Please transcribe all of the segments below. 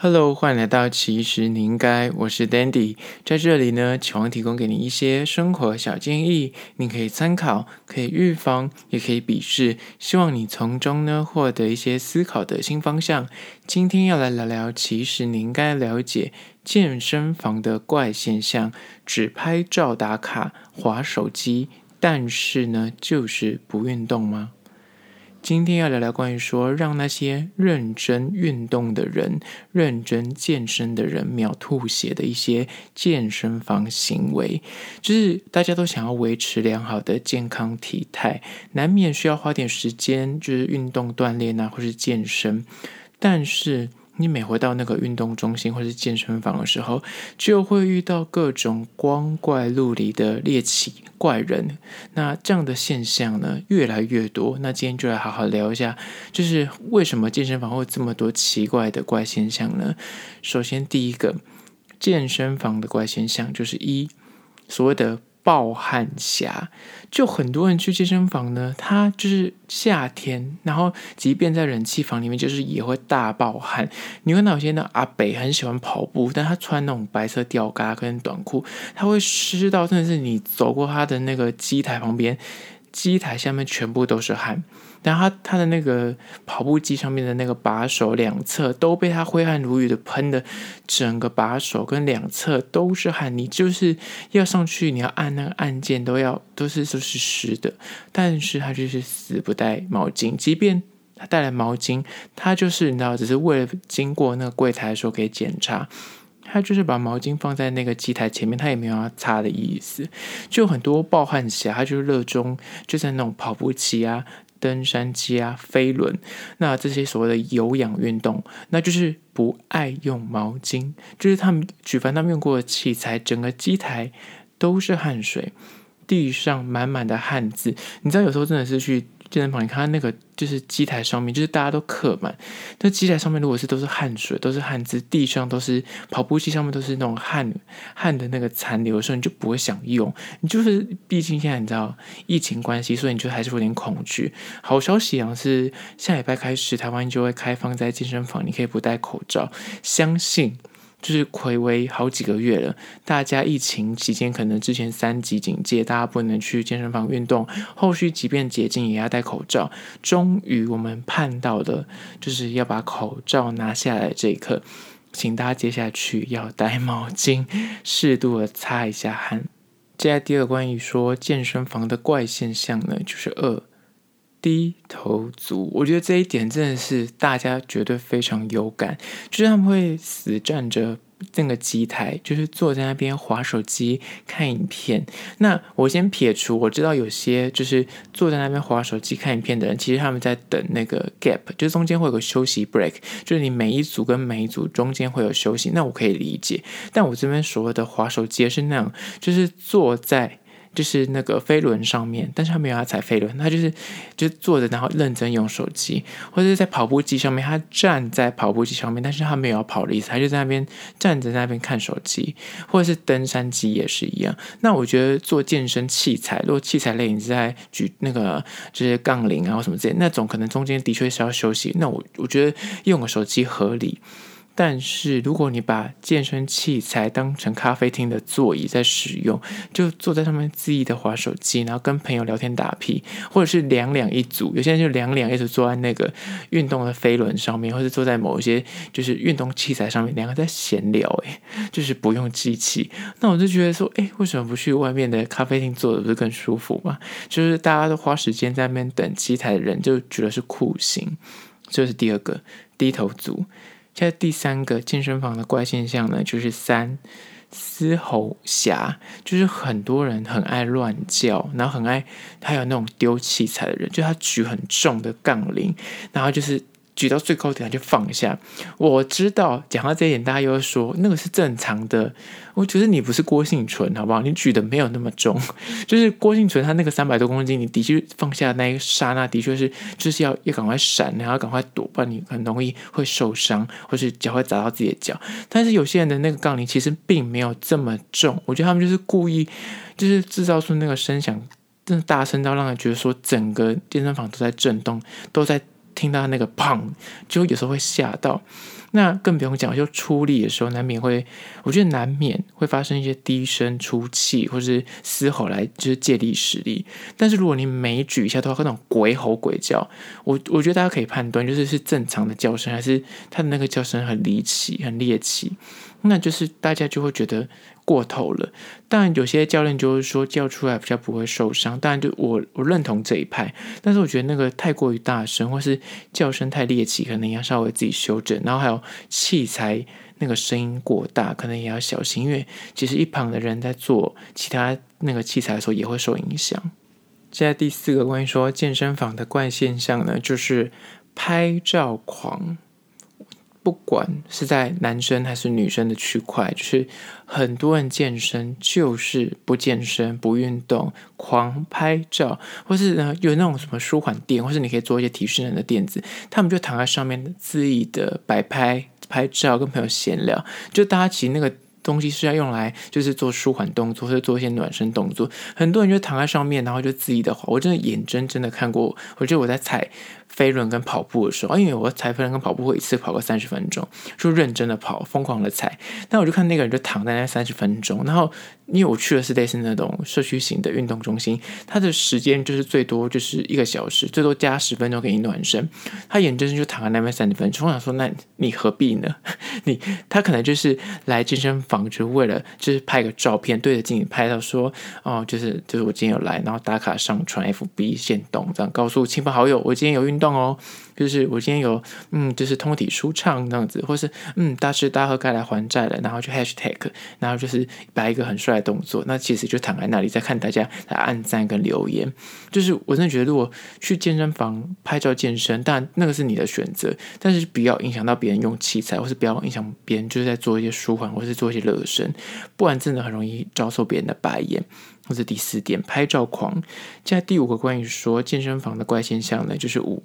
Hello，欢迎来到其实你应该，我是 Dandy，在这里呢，期望提供给你一些生活小建议，你可以参考，可以预防，也可以鄙视，希望你从中呢获得一些思考的新方向。今天要来聊聊，其实你应该了解健身房的怪现象：只拍照打卡，划手机，但是呢，就是不运动吗？今天要聊聊关于说，让那些认真运动的人、认真健身的人秒吐血的一些健身房行为，就是大家都想要维持良好的健康体态，难免需要花点时间，就是运动锻炼啊，或是健身，但是。你每回到那个运动中心或是健身房的时候，就会遇到各种光怪陆离的猎奇怪人。那这样的现象呢，越来越多。那今天就来好好聊一下，就是为什么健身房会这么多奇怪的怪现象呢？首先，第一个健身房的怪现象就是一所谓的。暴汗侠，就很多人去健身房呢，他就是夏天，然后即便在冷气房里面，就是也会大暴汗。你看到有些那阿北很喜欢跑步，但他穿那种白色吊嘎跟短裤，他会湿到真的是你走过他的那个机台旁边，机台下面全部都是汗。然后他他的那个跑步机上面的那个把手两侧都被他挥汗如雨的喷的，整个把手跟两侧都是汗。你就是要上去，你要按那个按键都要都是都是湿的。但是他就是死不带毛巾，即便他带来毛巾，他就是你知道，只是为了经过那个柜台的时候可以检查，他就是把毛巾放在那个机台前面，他也没有要擦的意思。就很多暴汗侠，他就是热衷就在那种跑步机啊。登山机啊，飞轮，那这些所谓的有氧运动，那就是不爱用毛巾，就是他们举凡他们用过的器材，整个机台都是汗水，地上满满的汗渍，你知道有时候真的是去。健身房，你看那个就是机台上面，就是大家都刻满。那机台上面如果是都是汗水，都是汗渍，地上都是跑步机上面都是那种汗汗的那个残留的时候，你就不会想用。你就是毕竟现在你知道疫情关系，所以你就还是有点恐惧。好消息啊，是下礼拜开始台湾就会开放在健身房，你可以不戴口罩。相信。就是睽违好几个月了，大家疫情期间可能之前三级警戒，大家不能去健身房运动，后续即便解禁也要戴口罩。终于我们盼到的，就是要把口罩拿下来这一刻，请大家接下去要戴毛巾，适度的擦一下汗。接下来第二个关于说健身房的怪现象呢，就是二。低头族，我觉得这一点真的是大家绝对非常有感，就是他们会死站着那个机台，就是坐在那边划手机看影片。那我先撇除，我知道有些就是坐在那边划手机看影片的人，其实他们在等那个 gap，就是中间会有个休息 break，就是你每一组跟每一组中间会有休息，那我可以理解。但我这边所谓的划手机是那样，就是坐在。就是那个飞轮上面，但是他没有要踩飞轮，他就是就坐着，然后认真用手机，或者是在跑步机上面，他站在跑步机上面，但是他没有要跑的意思，他就在那边站着在那边看手机，或者是登山机也是一样。那我觉得做健身器材，如果器材类你是在举那个就是杠铃啊或什么之类，那种可能中间的确是要休息，那我我觉得用个手机合理。但是，如果你把健身器材当成咖啡厅的座椅在使用，就坐在上面恣意的滑手机，然后跟朋友聊天打屁，或者是两两一组，有些人就两两一组坐在那个运动的飞轮上面，或者坐在某一些就是运动器材上面，两个在闲聊，诶，就是不用机器。那我就觉得说，诶，为什么不去外面的咖啡厅坐的不是更舒服吗？就是大家都花时间在那边等机台的人，就觉得是酷刑。这是第二个低头族。现在第三个健身房的怪现象呢，就是三嘶吼侠，就是很多人很爱乱叫，然后很爱，还有那种丢器材的人，就他举很重的杠铃，然后就是。举到最高点他就放下。我知道讲到这一点，大家又会说那个是正常的。我觉得你不是郭婞淳，好不好？你举的没有那么重。就是郭婞淳他那个三百多公斤，你的确放下那一刹那，的确是就是要要赶快闪，然后赶快躲，不然你很容易会受伤，或是脚会砸到自己的脚。但是有些人的那个杠铃其实并没有这么重，我觉得他们就是故意，就是制造出那个声响，真的大声到让人觉得说整个健身房都在震动，都在。听到那个砰，就有时候会吓到。那更不用讲，就出力的时候难免会，我觉得难免会发生一些低声出气，或是嘶吼来就是借力使力。但是如果你每举一下都要那种鬼吼鬼叫，我我觉得大家可以判断，就是是正常的叫声，还是他的那个叫声很离奇、很猎奇，那就是大家就会觉得。过头了，当然有些教练就是说叫出来比较不会受伤，当然就我我认同这一派，但是我觉得那个太过于大声或是叫声太猎奇，可能要稍微自己修正。然后还有器材那个声音过大，可能也要小心，因为其实一旁的人在做其他那个器材的时候也会受影响。现在第四个关于说健身房的怪现象呢，就是拍照狂。不管是在男生还是女生的区块，就是很多人健身就是不健身、不运动，狂拍照，或是呢有那种什么舒缓垫，或是你可以做一些提示人的垫子，他们就躺在上面恣意的摆拍、拍照，跟朋友闲聊，就大家其实那个东西是要用来就是做舒缓动作，或者做一些暖身动作，很多人就躺在上面，然后就恣意的滑，我真的眼睁睁的看过，我觉得我在踩。飞轮跟跑步的时候，因为我踩飞轮跟跑步会一次跑个三十分钟，就认真的跑，疯狂的踩。但我就看那个人就躺在那三十分钟，然后因为我去的是类似那种社区型的运动中心，他的时间就是最多就是一个小时，最多加十分钟给你暖身。他眼睁睁就躺在那边三十分钟，我想说，那你何必呢？你他可能就是来健身房，就为了就是拍个照片，对着镜子拍到说，哦，就是就是我今天有来，然后打卡上传 FB 线动，这样告诉亲朋好友，我今天有运动。哦，就是我今天有嗯，就是通体舒畅这样子，或是嗯，大吃大喝该来还债了，然后就 hashtag，然后就是摆一个很帅的动作，那其实就躺在那里在看大家来按赞跟留言。就是我真的觉得，如果去健身房拍照健身，但那个是你的选择，但是不要影响到别人用器材，或是不要影响别人就是在做一些舒缓或是做一些热身，不然真的很容易遭受别人的白眼。或者第四点，拍照狂。接下来第五个关于说健身房的怪现象呢，就是五。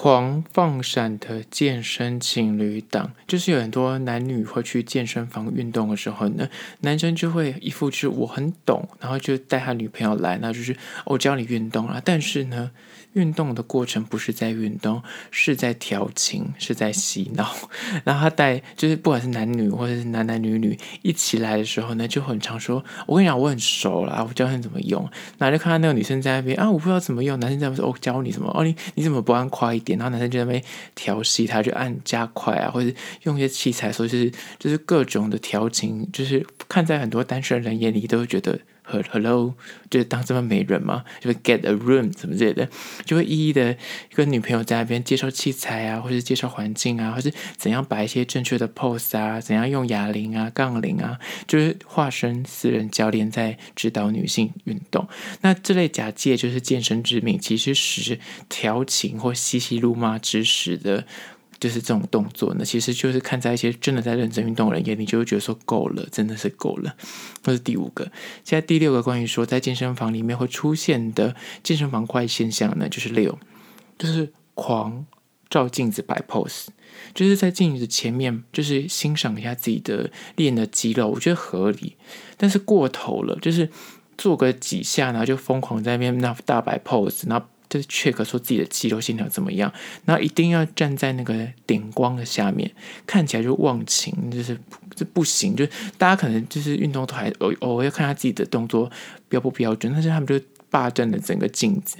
狂放闪的健身情侣档，就是有很多男女会去健身房运动的时候呢，男生就会一副就是我很懂，然后就带他女朋友来，那就是我教你运动啊。但是呢，运动的过程不是在运动，是在调情，是在洗脑。然后他带就是不管是男女或者是男男女女一起来的时候呢，就很常说：“我跟你讲，我很熟了，我教你怎么用。”然后就看到那个女生在那边啊，我不知道怎么用。男生在那边说：“我、教你什么？哦，你你怎么不按快一点？”然后男生就在那边调戏她，就按加快啊，或者用一些器材，说就是就是各种的调情，就是看在很多单身人眼里都会觉得。Hello，就是当这么美人嘛，就会 get a room 什么之类的，就会一一的跟女朋友在那边介绍器材啊，或者介绍环境啊，或是怎样摆一些正确的 pose 啊，怎样用哑铃啊、杠铃啊，就是化身私人教练在指导女性运动。那这类假借就是健身之名，其实是调情或嬉戏怒骂之实的。就是这种动作呢，其实就是看在一些真的在认真运动人眼里，就会觉得说够了，真的是够了。这是第五个，现在第六个关于说在健身房里面会出现的健身房怪现象呢，就是六，就是狂照镜子摆 pose，就是在镜子前面就是欣赏一下自己的练的肌肉，我觉得合理，但是过头了，就是做个几下，然后就疯狂在那边那大摆 pose，然后。就是 check 说自己的肌肉线条怎么样，然后一定要站在那个顶光的下面，看起来就忘情，就是这不行。就大家可能就是运动都还偶偶尔要看他自己的动作标不标准，但是他们就霸占了整个镜子，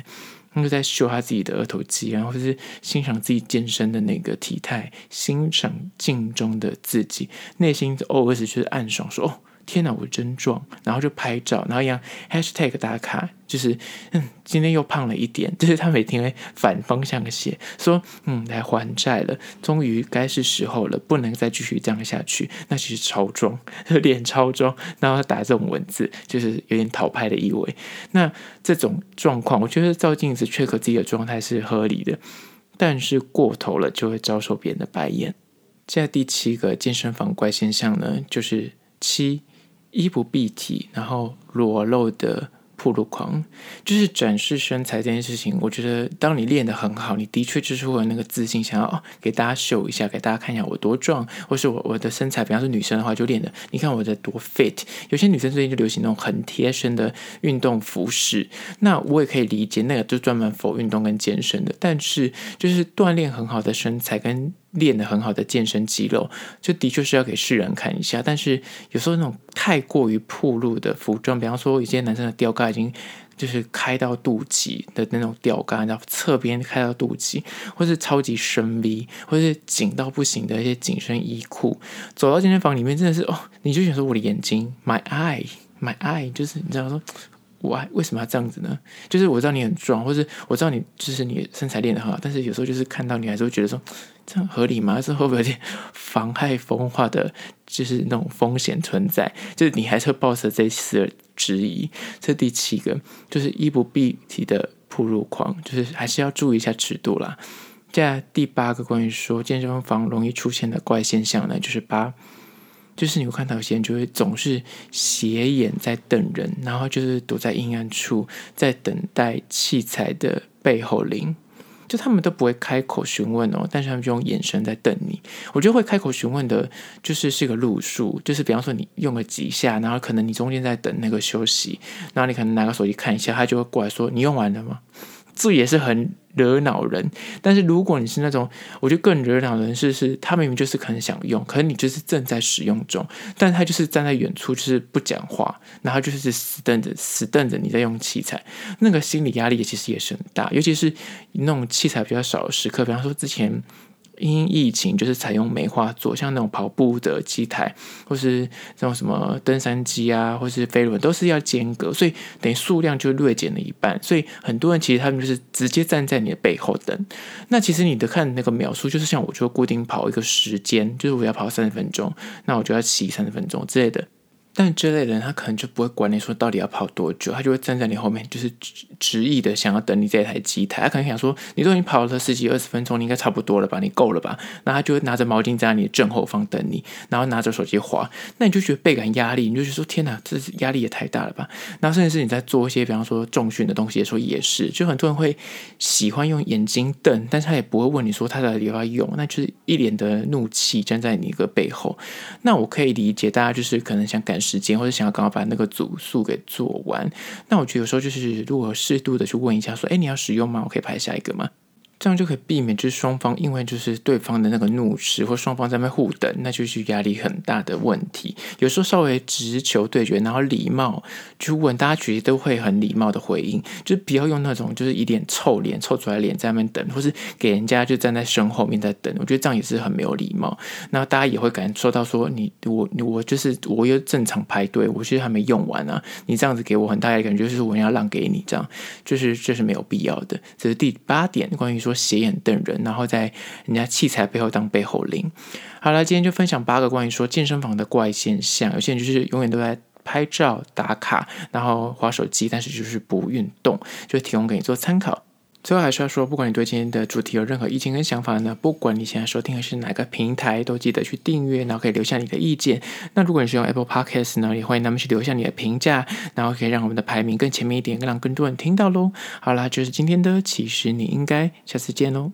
他们就在秀他自己的二头肌，然后就是欣赏自己健身的那个体态，欣赏镜中的自己，内心偶尔就是暗爽说哦。天哪，我真壮！然后就拍照，然后一样 hashtag 打卡，就是嗯，今天又胖了一点。就是他每天会反方向的写，说嗯，来还债了，终于该是时候了，不能再继续这样下去。那其实超壮，脸超壮，然后打这种文字，就是有点讨拍的意味。那这种状况，我觉得照镜子 check 自己的状态是合理的，但是过头了就会遭受别人的白眼。现在第七个健身房怪现象呢，就是七。衣不蔽体，然后裸露的暴露狂，就是展示身材这件事情。我觉得，当你练得很好，你的确就是会有那个自信，想要哦给大家秀一下，给大家看一下我多壮，或是我我的身材。比方说女生的话，就练的，你看我的多 fit。有些女生最近就流行那种很贴身的运动服饰，那我也可以理解，那个就专门 for 运动跟健身的。但是，就是锻炼很好的身材跟练得很好的健身肌肉，就的确是要给世人看一下。但是有时候那种太过于暴露的服装，比方说有些男生的吊嘎已经就是开到肚脐的那种吊嘎，然后侧边开到肚脐，或是超级深 V，或是紧到不行的一些紧身衣裤，走到健身房里面真的是哦，你就想说我的眼睛，my eye，my eye，就是你知道说。我为什么要这样子呢？就是我知道你很壮，或是我知道你就是你身材练得很好，但是有时候就是看到你还是会觉得说，这样合理吗？是会不会有点 妨害风化的，就是那种风险存在？就是你还是会抱着这次的质疑。这第七个就是衣不蔽体的暴露狂，就是还是要注意一下尺度啦。接下来第八个关于说健身房容易出现的怪现象呢，就是八。就是你会看到有些人就会总是斜眼在瞪人，然后就是躲在阴暗处，在等待器材的背后灵，就他们都不会开口询问哦，但是他们就用眼神在瞪你。我觉得会开口询问的，就是是一个路数，就是比方说你用了几下，然后可能你中间在等那个休息，然后你可能拿个手机看一下，他就会过来说：“你用完了吗？”这也是很惹恼人，但是如果你是那种，我觉得更惹恼人是是，他明明就是可能想用，可是你就是正在使用中，但他就是站在远处就是不讲话，然后就是死瞪着死瞪着你在用器材，那个心理压力其实也是很大，尤其是那种器材比较少的时刻，比方说之前。因疫情就是采用梅花座，像那种跑步的机台，或是那种什么登山机啊，或是飞轮，都是要间隔，所以等于数量就略减了一半。所以很多人其实他们就是直接站在你的背后等。那其实你的看那个秒数，就是像我就固定跑一个时间，就是我要跑三十分钟，那我就要骑三十分钟之类的。但这类人，他可能就不会管你说到底要跑多久，他就会站在你后面，就是执意的想要等你这台机台。他可能想说，你都已经跑了十几二十分钟，你应该差不多了吧？你够了吧？那他就会拿着毛巾在你的正后方等你，然后拿着手机滑。那你就觉得倍感压力，你就觉得说天哪，这压力也太大了吧？然后甚至是你在做一些，比方说重训的东西的时候，也是，就很多人会喜欢用眼睛瞪，但是他也不会问你说他到底要不要用，那就是一脸的怒气站在你一个背后。那我可以理解，大家就是可能想感受。时间或者想要刚好把那个组数给做完，那我觉得有时候就是如果适度的去问一下，说，哎，你要使用吗？我可以拍下一个吗？这样就可以避免，就是双方因为就是对方的那个怒斥，或双方在那互等，那就是压力很大的问题。有时候稍微直球对决，然后礼貌去问大家，其实都会很礼貌的回应，就不要用那种就是一脸臭脸臭出来脸在那边等，或是给人家就站在身后面在等。我觉得这样也是很没有礼貌。那大家也会感受到说，你我我就是我又正常排队，我其实还没用完啊，你这样子给我很大的感觉，就是我要让给你，这样就是这是没有必要的。这是第八点，关于说。说斜眼瞪人，然后在人家器材背后当背后灵。好了，今天就分享八个关于说健身房的怪现象。有些人就是永远都在拍照打卡，然后划手机，但是就是不运动，就提供给你做参考。最后还是要说，不管你对今天的主题有任何意见跟想法呢，不管你现在收听的是哪个平台，都记得去订阅，然后可以留下你的意见。那如果你是用 Apple Podcast 呢，也欢迎他们去留下你的评价，然后可以让我们的排名更前面一点，让更多人听到喽。好啦，就是今天的，其实你应该下次见喽。